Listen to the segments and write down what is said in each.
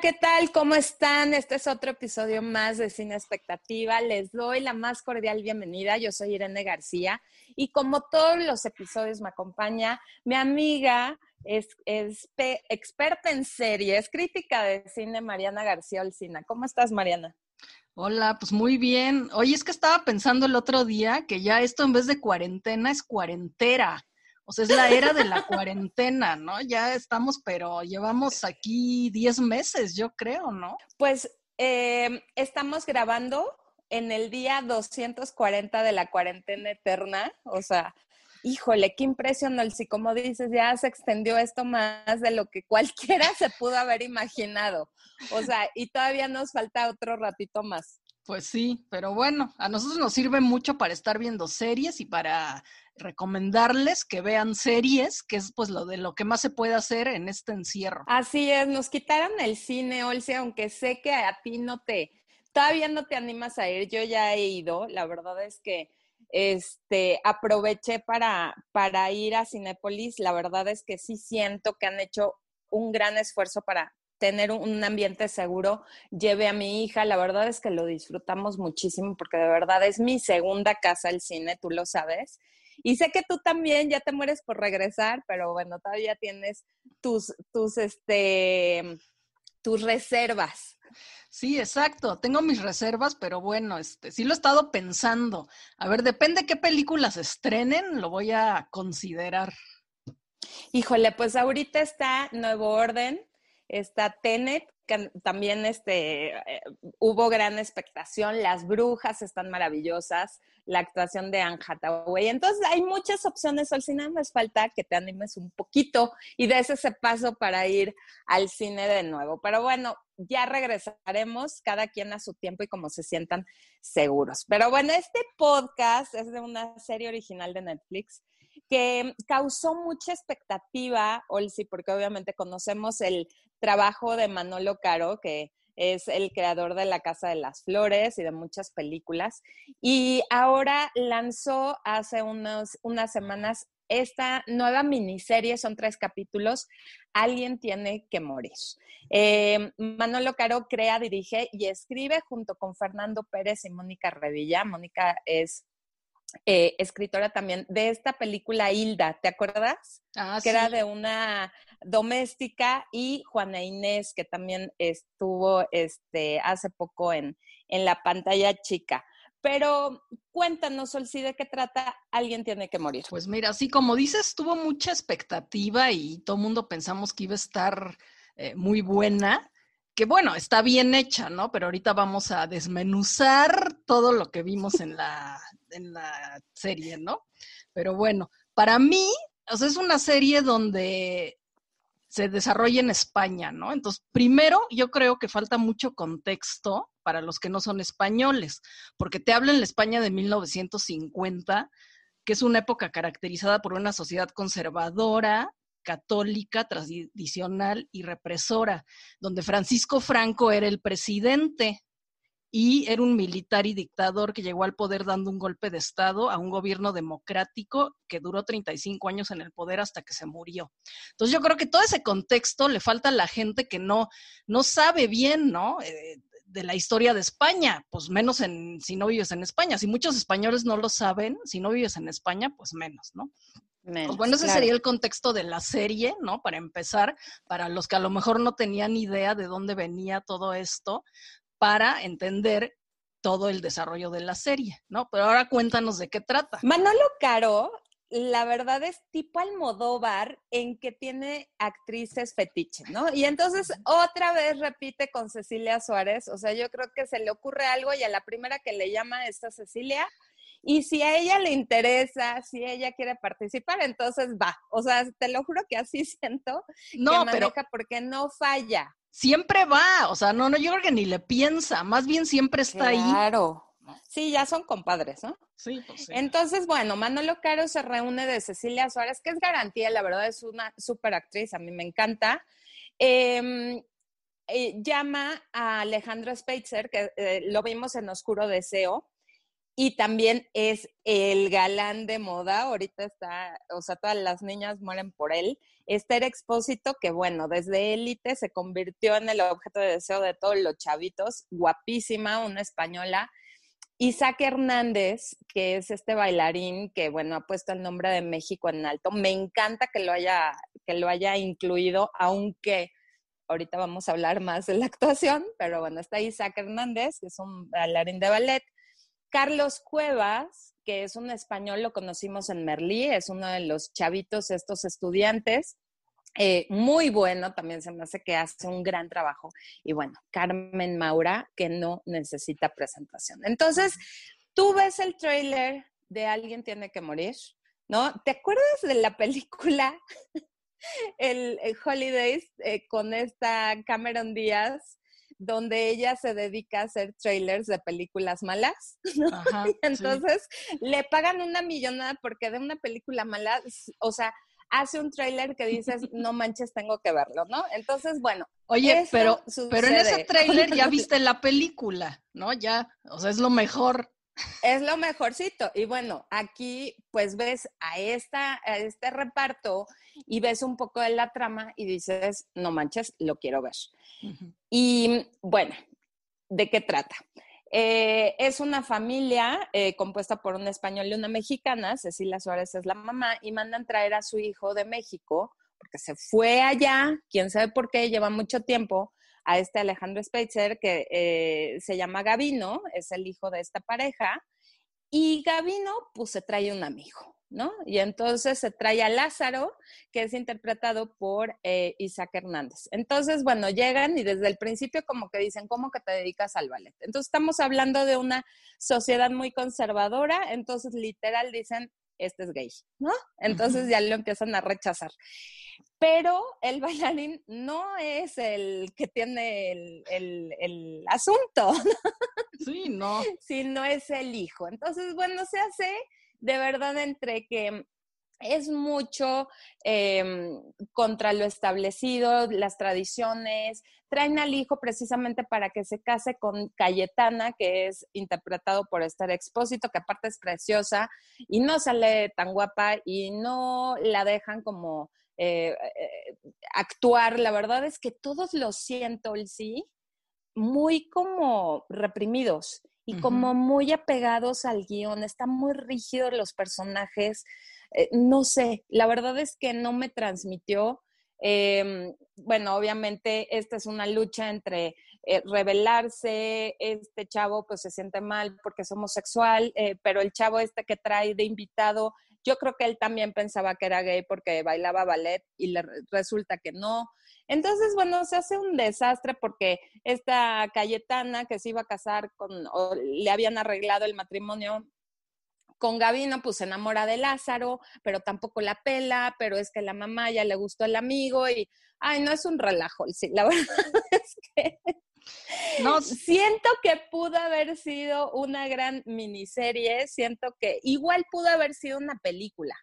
¿qué tal? ¿Cómo están? Este es otro episodio más de Cine Expectativa. Les doy la más cordial bienvenida. Yo soy Irene García y como todos los episodios me acompaña mi amiga, es, experta en series, crítica de cine, Mariana García Olcina. ¿Cómo estás, Mariana? Hola, pues muy bien. Oye, es que estaba pensando el otro día que ya esto en vez de cuarentena es cuarentera. O sea, es la era de la cuarentena, ¿no? Ya estamos, pero llevamos aquí 10 meses, yo creo, ¿no? Pues eh, estamos grabando en el día 240 de la cuarentena eterna, o sea, híjole, qué impresionante, si como dices, ya se extendió esto más de lo que cualquiera se pudo haber imaginado. O sea, y todavía nos falta otro ratito más. Pues sí, pero bueno, a nosotros nos sirve mucho para estar viendo series y para recomendarles que vean series, que es pues lo de lo que más se puede hacer en este encierro. Así es, nos quitaron el cine, Olsia, aunque sé que a ti no te, todavía no te animas a ir, yo ya he ido, la verdad es que este, aproveché para, para ir a Cinépolis, la verdad es que sí siento que han hecho un gran esfuerzo para tener un ambiente seguro, lleve a mi hija, la verdad es que lo disfrutamos muchísimo porque de verdad es mi segunda casa el cine, tú lo sabes, y sé que tú también ya te mueres por regresar, pero bueno, todavía tienes tus, tus, este, tus reservas. Sí, exacto. Tengo mis reservas, pero bueno, este, sí lo he estado pensando. A ver, depende qué películas estrenen, lo voy a considerar. Híjole, pues ahorita está Nuevo Orden, está Tenet, que también este, eh, hubo gran expectación, las brujas están maravillosas, la actuación de Anne Hathaway. Entonces hay muchas opciones, al cine nos falta que te animes un poquito y des ese paso para ir al cine de nuevo. Pero bueno, ya regresaremos cada quien a su tiempo y como se sientan seguros. Pero bueno, este podcast es de una serie original de Netflix que causó mucha expectativa, Olsi, porque obviamente conocemos el trabajo de Manolo Caro, que es el creador de La Casa de las Flores y de muchas películas. Y ahora lanzó hace unas semanas esta nueva miniserie, son tres capítulos, Alguien tiene que morir. Eh, Manolo Caro crea, dirige y escribe junto con Fernando Pérez y Mónica Revilla. Mónica es eh, escritora también de esta película Hilda, ¿te acuerdas? Ah, que era de una doméstica y Juana Inés, que también estuvo este, hace poco en, en la pantalla chica. Pero cuéntanos, Solsi, ¿de qué trata Alguien tiene que morir? Pues mira, así como dices, tuvo mucha expectativa y todo el mundo pensamos que iba a estar eh, muy buena que bueno, está bien hecha, ¿no? Pero ahorita vamos a desmenuzar todo lo que vimos en la, en la serie, ¿no? Pero bueno, para mí, o sea, es una serie donde se desarrolla en España, ¿no? Entonces, primero, yo creo que falta mucho contexto para los que no son españoles, porque te habla en la España de 1950, que es una época caracterizada por una sociedad conservadora, católica, tradicional y represora, donde Francisco Franco era el presidente y era un militar y dictador que llegó al poder dando un golpe de Estado a un gobierno democrático que duró 35 años en el poder hasta que se murió. Entonces yo creo que todo ese contexto le falta a la gente que no, no sabe bien, ¿no? Eh, de la historia de España, pues menos en, si no vives en España. Si muchos españoles no lo saben, si no vives en España, pues menos, ¿no? pues bueno, ese sería el contexto de la serie, ¿no? Para empezar, para los que a lo mejor no tenían idea de dónde venía todo esto, para entender todo el desarrollo de la serie, ¿no? Pero ahora cuéntanos de qué trata. Manolo Caro, la verdad es tipo Almodóvar en que tiene actrices fetiche, ¿no? Y entonces otra vez repite con Cecilia Suárez, o sea, yo creo que se le ocurre algo y a la primera que le llama esta Cecilia, y si a ella le interesa, si ella quiere participar, entonces va. O sea, te lo juro que así siento no, que pero porque no falla. Siempre va, o sea, no, no, yo creo que ni le piensa, más bien siempre está ahí. Claro. Sí, ya son compadres, ¿no? Sí, pues sí. Entonces, bueno, Manolo Caro se reúne de Cecilia Suárez, que es garantía, la verdad es una súper actriz, a mí me encanta. Em, eh, llama a Alejandro Speitzer, que eh, lo vimos en Oscuro Deseo, y también es el galán de moda. Ahorita está, o sea, todas las niñas mueren por él. Esther Expósito, que bueno, desde élite se convirtió en el objeto de deseo de todos los chavitos, guapísima, una española. Isaac Hernández, que es este bailarín que, bueno, ha puesto el nombre de México en alto. Me encanta que lo haya, que lo haya incluido, aunque ahorita vamos a hablar más de la actuación, pero bueno, está Isaac Hernández, que es un bailarín de ballet. Carlos Cuevas, que es un español, lo conocimos en Merlí, es uno de los chavitos, estos estudiantes. Eh, muy bueno, también se me hace que hace un gran trabajo. Y bueno, Carmen Maura, que no necesita presentación. Entonces, tú ves el trailer de Alguien tiene que morir, ¿no? ¿Te acuerdas de la película el, Holidays eh, con esta Cameron Díaz? Donde ella se dedica a hacer trailers de películas malas. Entonces le pagan una millonada porque de una película mala, o sea, hace un trailer que dices, no manches, tengo que verlo, ¿no? Entonces, bueno. Oye, pero, pero en ese trailer ya viste la película, ¿no? Ya, o sea, es lo mejor. Es lo mejorcito. Y bueno, aquí pues ves a, esta, a este reparto y ves un poco de la trama y dices, no manches, lo quiero ver. Y bueno, ¿de qué trata? Eh, es una familia eh, compuesta por un español y una mexicana, Cecilia Suárez es la mamá, y mandan traer a su hijo de México, porque se fue allá, quién sabe por qué, lleva mucho tiempo, a este Alejandro Speitzer, que eh, se llama Gavino, es el hijo de esta pareja, y Gavino, pues se trae un amigo. ¿No? Y entonces se trae a Lázaro, que es interpretado por eh, Isaac Hernández. Entonces, bueno, llegan y desde el principio como que dicen, ¿cómo que te dedicas al ballet? Entonces estamos hablando de una sociedad muy conservadora, entonces literal dicen, este es gay, ¿no? Entonces ya lo empiezan a rechazar. Pero el bailarín no es el que tiene el, el, el asunto, Sí, no. Sino es el hijo. Entonces, bueno, se hace de verdad entre que es mucho em, contra lo establecido, las tradiciones. Traen al hijo precisamente para que se case con Cayetana, que es interpretado por Esther Expósito, que aparte es preciosa y no sale tan guapa y no la dejan como eh, eh, actuar. La verdad es que todos lo siento, sí, muy como reprimidos y como muy apegados al guion, están muy rígidos los personajes. Eh, no sé, la verdad es que no me transmitió. Em, bueno, obviamente esta es una lucha entre eh, rebelarse, este chavo pues se siente mal porque es homosexual, eh, pero el chavo este que trae de invitado, yo creo que él también pensaba que era gay porque bailaba ballet y le resulta que no. Entonces, bueno, se hace un desastre porque esta Cayetana que se iba a casar con, o le habían arreglado el matrimonio con Gavino, pues se enamora de Lázaro, pero tampoco la pela, pero es que la mamá ya le gustó el amigo y, ay, no es un relajo, sí, la verdad es que no. siento que pudo haber sido una gran miniserie, siento que igual pudo haber sido una película.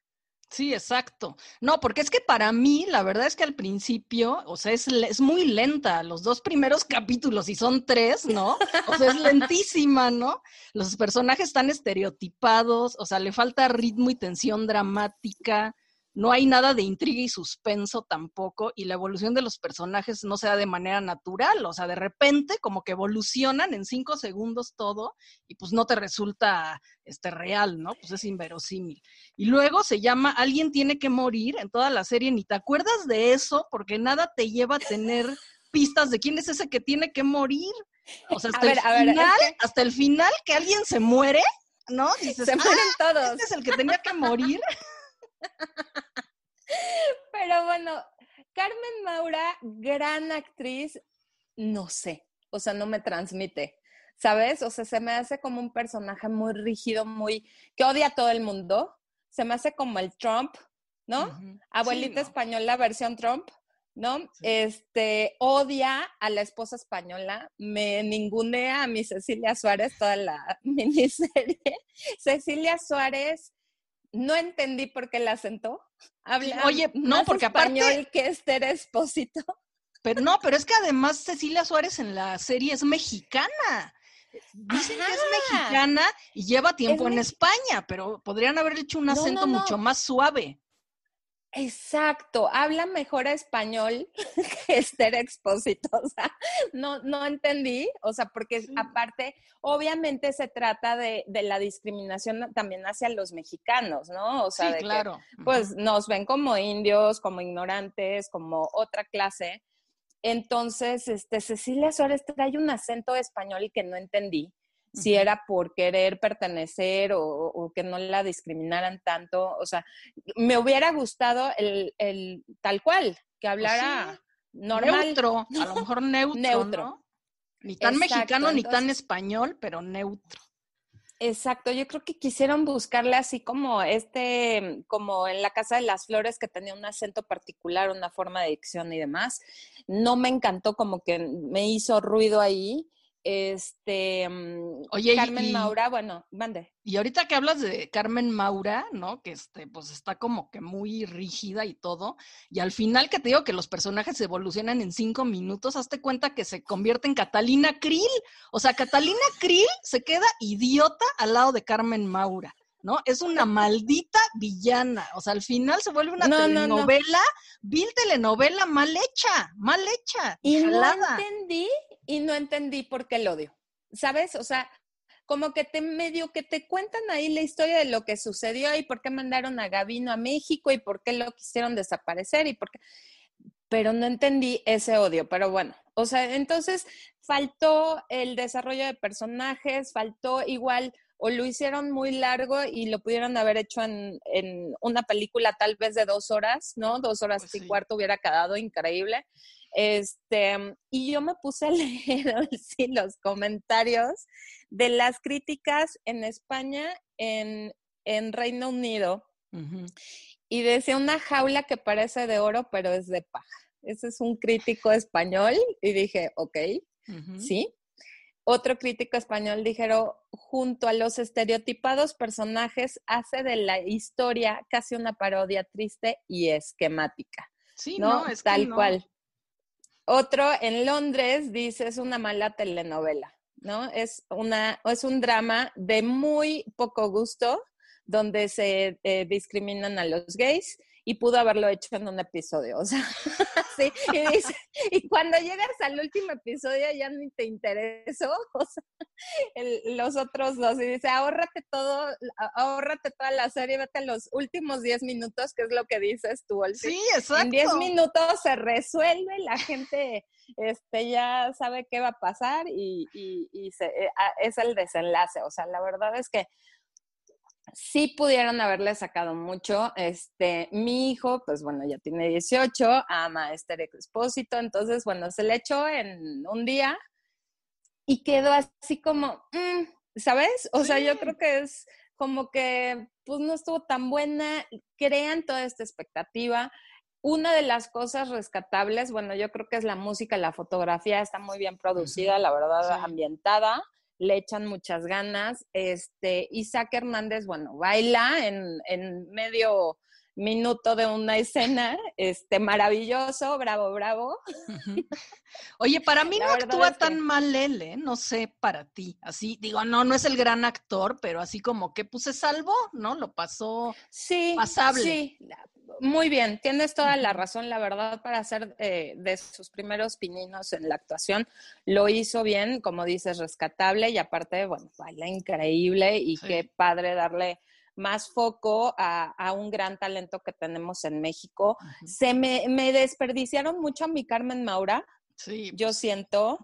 Sí, exacto. No, porque es que para mí, la verdad es que al principio, o sea, es, es, muy lenta. Los dos primeros capítulos, y son tres, ¿no? O sea, es lentísima, ¿no? Los personajes están estereotipados, o sea, le falta ritmo y tensión dramática no hay nada de intriga y suspenso tampoco, y la evolución de los personajes no se da de manera natural, o sea, de repente como que evolucionan en cinco segundos todo, y pues no te resulta este real, ¿no? Pues es inverosímil. Y luego se llama Alguien tiene que morir en toda la serie, ni te acuerdas de eso, porque nada te lleva a tener pistas de quién es ese que tiene que morir. O sea, hasta el final, hasta el final que alguien se muere, ¿no? Dices, se mueren ah, todos. Este es el que tenía que morir. Pero bueno, Carmen Maura, gran actriz, no sé, o sea, no me transmite, ¿sabes? O sea, se me hace como un personaje muy rígido, muy, que odia a todo el mundo, se me hace como el Trump, ¿no? Abuelita española, versión Trump. ¿no? Este, odia a la esposa española, me ningunea a mi Cecilia Suárez toda la miniserie. Cecilia Suárez no entendí por qué la sentó. Habla Oye, no, porque español aparte que Esther Espósito. Pero no, pero es que además Cecilia Suárez en la serie es mexicana. Dicen que es mexicana y lleva tiempo en España, pero podrían haber hecho un acento mucho más suave. Exacto, habla mejor español que Esther Expósito, o sea, no, no entendí, o sea, porque aparte, obviamente se trata de, la discriminación también hacia los mexicanos, ¿no? O sea, de claro. que, pues nos ven como indios, como ignorantes, como otra clase. Entonces, este, Cecilia Suárez trae un acento español que no entendí si era por querer pertenecer o, que no la discriminaran tanto. O sea, me hubiera gustado el, el tal cual, que pues hablara normal. Neutro, a lo mejor neutro. neutro. Ni tan mexicano ni tan español, pero neutro. Exacto, yo creo que quisieron buscarle así como este, como en la Casa de las Flores, que tenía un acento particular, una forma de dicción y demás. No me encantó, como que me hizo ruido ahí. Este, mm, Oye, Carmen Maura, bueno, mande. Y ahorita que hablas de Carmen Maura, ¿no? Que este, pues está como que muy rígida y todo. Y al final que te digo que los personajes evolucionan en cinco minutos, hazte cuenta que se convierte en Catalina Krill. O sea, Catalina Krill se queda idiota al lado de Carmen Maura. ¿no? Es una maldita villana. O sea, al final se vuelve una telenovela, vil telenovela mal hecha, mal hecha. Y no entendí y no entendí por qué el odio. ¿Sabes? O sea, como que te medio que te cuentan ahí la historia de lo que sucedió y por qué mandaron a Gavino a México y por qué lo quisieron desaparecer y por qué pero no entendí ese odio, pero bueno, o sea, entonces faltó el desarrollo de personajes, faltó igual o lo hicieron muy largo y lo pudieron haber hecho en, una película tal vez de dos horas, ¿no? Dos horas pues y cuarto hubiera quedado increíble. Este, y yo me puse a leer sí, los comentarios de las críticas en España, en, Reino Unido, y decía una jaula que parece de oro, pero es de paja. Ese es un crítico español, y dije, ok, sí. Otro crítico español dijeron, junto a los estereotipados personajes, hace de la historia casi una parodia triste y esquemática. Sí, ¿no? es tal cual. Otro en Londres dice es una mala telenovela, ¿no? Es, una, es un drama de muy poco gusto donde se eh, discriminan a los gays y pudo haberlo hecho en un episodio, o sea, sí, y, dice, y cuando llegas al último episodio ya ni te interesó, o sea, los otros dos, y dice, ahórrate todo, ahórrate toda la serie, vete a los últimos 10 minutos, que es lo que dices tú, Sí, exacto. En 10 minutos se resuelve, la gente este, ya sabe qué va a pasar y, y, se, eh, es el desenlace, o sea, la verdad es que sí pudieron haberle sacado mucho. Este, mi hijo, pues bueno, ya tiene 18, ama a Esther Expósito, entonces, bueno, se le echó en un día y quedó así como, mm", ¿sabes? O sea, yo creo que es como que, pues no estuvo tan buena, crean toda esta expectativa. Una de las cosas rescatables, bueno, yo creo que es la música, la fotografía está muy bien producida, la verdad, ambientada le echan muchas ganas. Este, Isaac Hernández, bueno, baila en, en medio minuto de una escena, este, maravilloso, bravo, bravo. Oye, para mí no actúa tan mal él, ¿eh? No sé, para ti. Así, digo, no, no es el gran actor, pero así como que puse salvo, ¿no? Lo pasó sí, pasable. Sí, muy bien, tienes toda la razón, la verdad, para hacer eh, de sus primeros pininos en la actuación, lo hizo bien, como dices, rescatable y aparte, bueno, baila increíble y qué padre darle más foco a, un gran talento que tenemos en México. Se me, me, desperdiciaron mucho a mi Carmen Maura, Sí. Yo siento.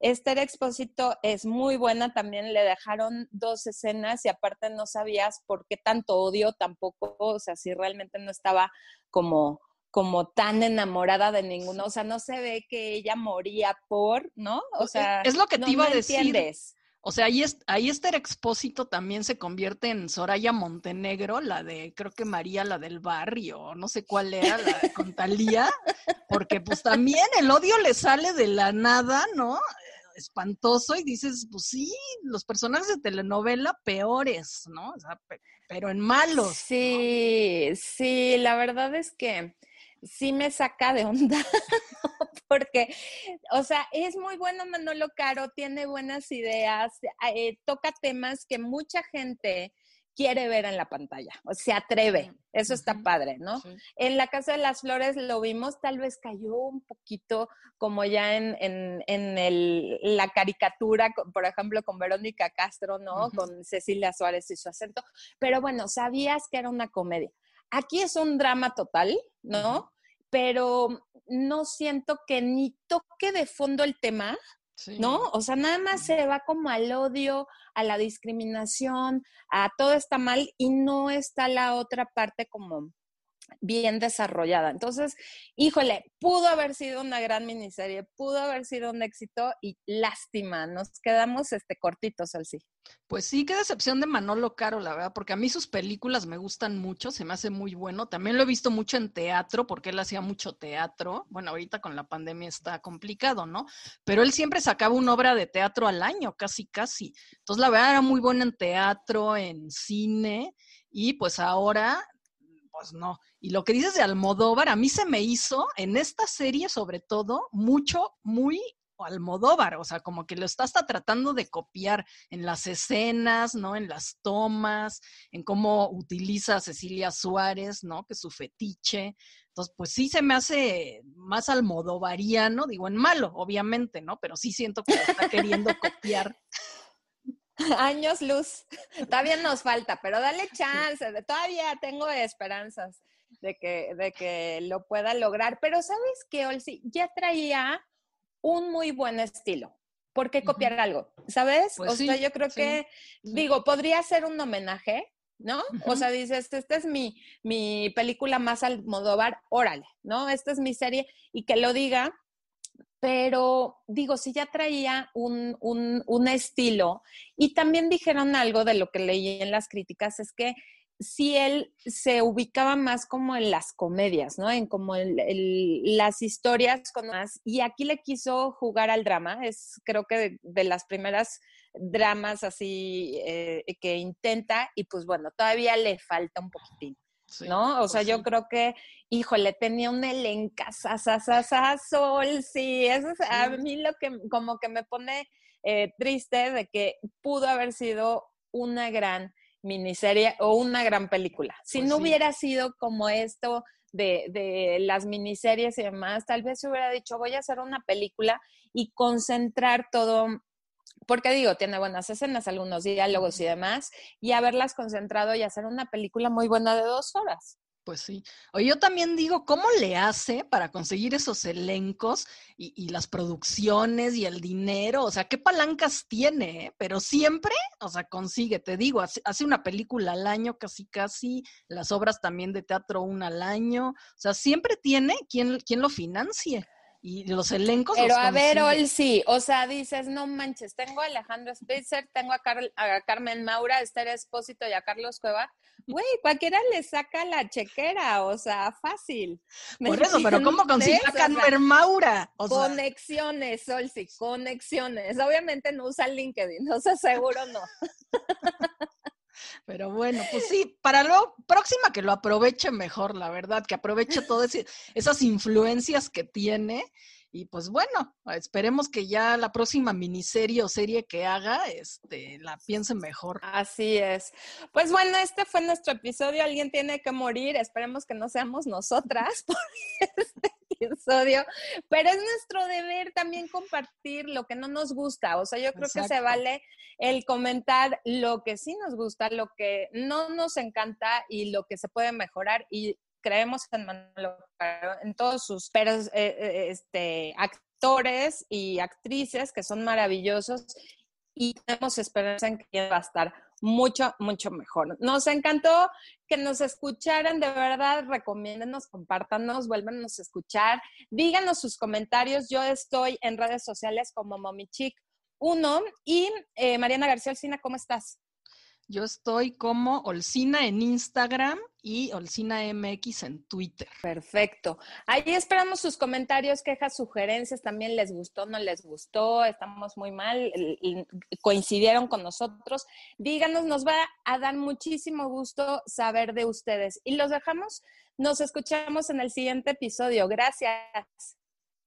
Esther Expósito es muy buena, también le dejaron dos escenas y aparte no sabías por qué tanto odio tampoco, o sea, si realmente no estaba como como tan enamorada de ninguno, o sea, no se ve que ella moría por, ¿no? O sea, es lo que te iba a decir. Entiendes. O sea, ahí, es, ahí Esther Expósito también se convierte en Soraya Montenegro, la de, creo que María, la del barrio, no sé cuál era, la de con Talía, porque pues también el odio le sale de la nada, ¿no? Espantoso, y dices, pues sí, los personajes de telenovela peores, ¿no? O sea, pero en malos. Sí, sí, la verdad es que sí me saca de onda, porque, o sea, es muy bueno Manolo Caro, tiene buenas ideas, eh, toca temas que mucha gente quiere ver en la pantalla, o se atreve, eso está padre, ¿no? En la Casa de las Flores lo vimos, tal vez cayó un poquito como ya en, en, el, la caricatura, por ejemplo, con Verónica Castro, ¿no? Con Cecilia Suárez y su acento, pero bueno, sabías que era una comedia. Aquí es un drama total, ¿no? Pero no siento que ni toque de fondo el tema, ¿no? O sea, nada más se va como al odio, a la discriminación, a todo está mal y no está la otra parte como bien desarrollada. Entonces, híjole, pudo haber sido una gran miniserie, pudo haber sido un éxito y lástima, nos quedamos este cortitos sí. Pues sí, qué decepción de Manolo Caro, la verdad, porque a mí sus películas me gustan mucho, se me hace muy bueno. También lo he visto mucho en teatro, porque él hacía mucho teatro. Bueno, ahorita con la pandemia está complicado, ¿no? Pero él siempre sacaba una obra de teatro al año, casi, casi. Entonces, la verdad, era muy bueno en teatro, en cine, y pues ahora pues no. Y lo que dices de Almodóvar, a mí se me hizo en esta serie sobre todo mucho, muy Almodóvar, o sea, como que lo está hasta tratando de copiar en las escenas, ¿no? En las tomas, en cómo utiliza a Cecilia Suárez, ¿no? Que es su fetiche. Entonces, pues sí se me hace más almodovariano, digo, en malo, obviamente, ¿no? Pero sí siento que lo está queriendo copiar. Años luz. Todavía nos falta, pero dale chance. Todavía tengo esperanzas de que, de que lo pueda lograr. Pero ¿sabes qué, Olsi? Ya traía un muy buen estilo. ¿Por qué copiar algo? ¿Sabes? Pues o sea, yo creo que, digo, podría ser un homenaje, ¿no? O sea, dices, esta es mi, mi película más al Modóvar, órale, ¿no? Esta es mi serie y que lo diga, pero digo, si ya traía un, un, estilo y también dijeron algo de lo que leí en las críticas, es que si él se ubicaba más como en las comedias, ¿no? En como el, las historias con más, y aquí le quiso jugar al drama, es creo que de, las primeras dramas así eh, que intenta, y pues bueno, todavía le falta un poquitín. ¿No? O pues sea, yo creo que, híjole, tenía un elenca, sol, sí, eso es a mí lo que como que me pone eh, triste de que pudo haber sido una gran miniserie o una gran película. Si pues no hubiera sido como esto de, de, las miniseries y demás, tal vez se hubiera dicho, voy a hacer una película y concentrar todo porque digo, tiene buenas escenas, algunos diálogos y demás, y haberlas concentrado y hacer una película muy buena de dos horas. Pues sí. O yo también digo, ¿cómo le hace para conseguir esos elencos y, las producciones y el dinero? O sea, ¿qué palancas tiene? Eh? Pero siempre, o sea, consigue, te digo, hace, hace, una película al año, casi, casi, las obras también de teatro una al año. O sea, siempre tiene quien, quien lo financie y los elencos. Pero a ver, Ol, sí, o sea, dices, no manches, tengo a Alejandro Spitzer, tengo a, a Carmen Maura, a Esther Espósito y a Carlos Cueva. Güey, cualquiera le saca la chequera, o sea, fácil. Por eso, pero ¿cómo consigue a Carmen Maura? conexiones, Sol, sí, conexiones. Obviamente no usa LinkedIn, o sea, seguro no. Pero bueno, pues sí, para lo próxima que lo aproveche mejor, la verdad, que aproveche todas esas influencias que tiene. Y pues bueno, esperemos que ya la próxima miniserie o serie que haga, este, la piense mejor. Así es. Pues bueno, este fue nuestro episodio. Alguien tiene que morir. Esperemos que no seamos nosotras episodio. Pero es nuestro deber también compartir lo que no nos gusta. O sea, yo creo que se vale el comentar lo que sí nos gusta, lo que no nos encanta y lo que se puede mejorar. Y creemos en en todos sus eh, eh, este, actores y actrices que son maravillosos y tenemos esperanza en que va a estar mucho, mucho mejor. Nos encantó que nos escucharan, de verdad, recomiéndenos, compártanos, vuélvenos a escuchar, díganos sus comentarios. Yo estoy en redes sociales como Momichic 1 y eh, Mariana García Alcina, ¿cómo estás? Yo estoy como Olcina en Instagram y Olcina MX en Twitter. Perfecto. Ahí esperamos sus comentarios, quejas, sugerencias. También les gustó, no les gustó, estamos muy mal, coincidieron con nosotros. Díganos, nos va a dar muchísimo gusto saber de ustedes. Y los dejamos, nos escuchamos en el siguiente episodio. Gracias.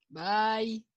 Bye.